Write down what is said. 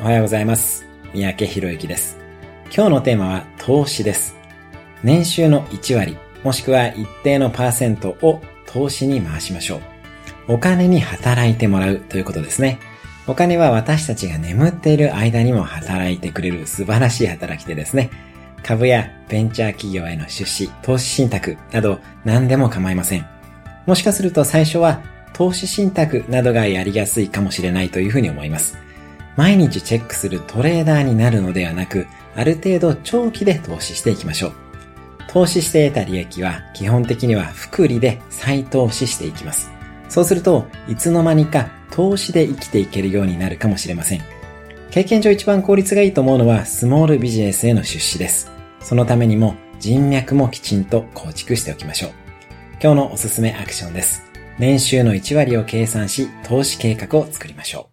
おはようございます。三宅博之です。今日のテーマは投資です。年収の1割、もしくは一定のパーセントを投資に回しましょう。お金に働いてもらうということですね。お金は私たちが眠っている間にも働いてくれる素晴らしい働き手ですね。株やベンチャー企業への出資、投資信託など何でも構いません。もしかすると最初は投資信託などがやりやすいかもしれないというふうに思います。毎日チェックするトレーダーになるのではなく、ある程度長期で投資していきましょう。投資して得た利益は基本的には複利で再投資していきます。そうすると、いつの間にか投資で生きていけるようになるかもしれません。経験上一番効率がいいと思うのはスモールビジネスへの出資です。そのためにも人脈もきちんと構築しておきましょう。今日のおすすめアクションです。年収の1割を計算し、投資計画を作りましょう。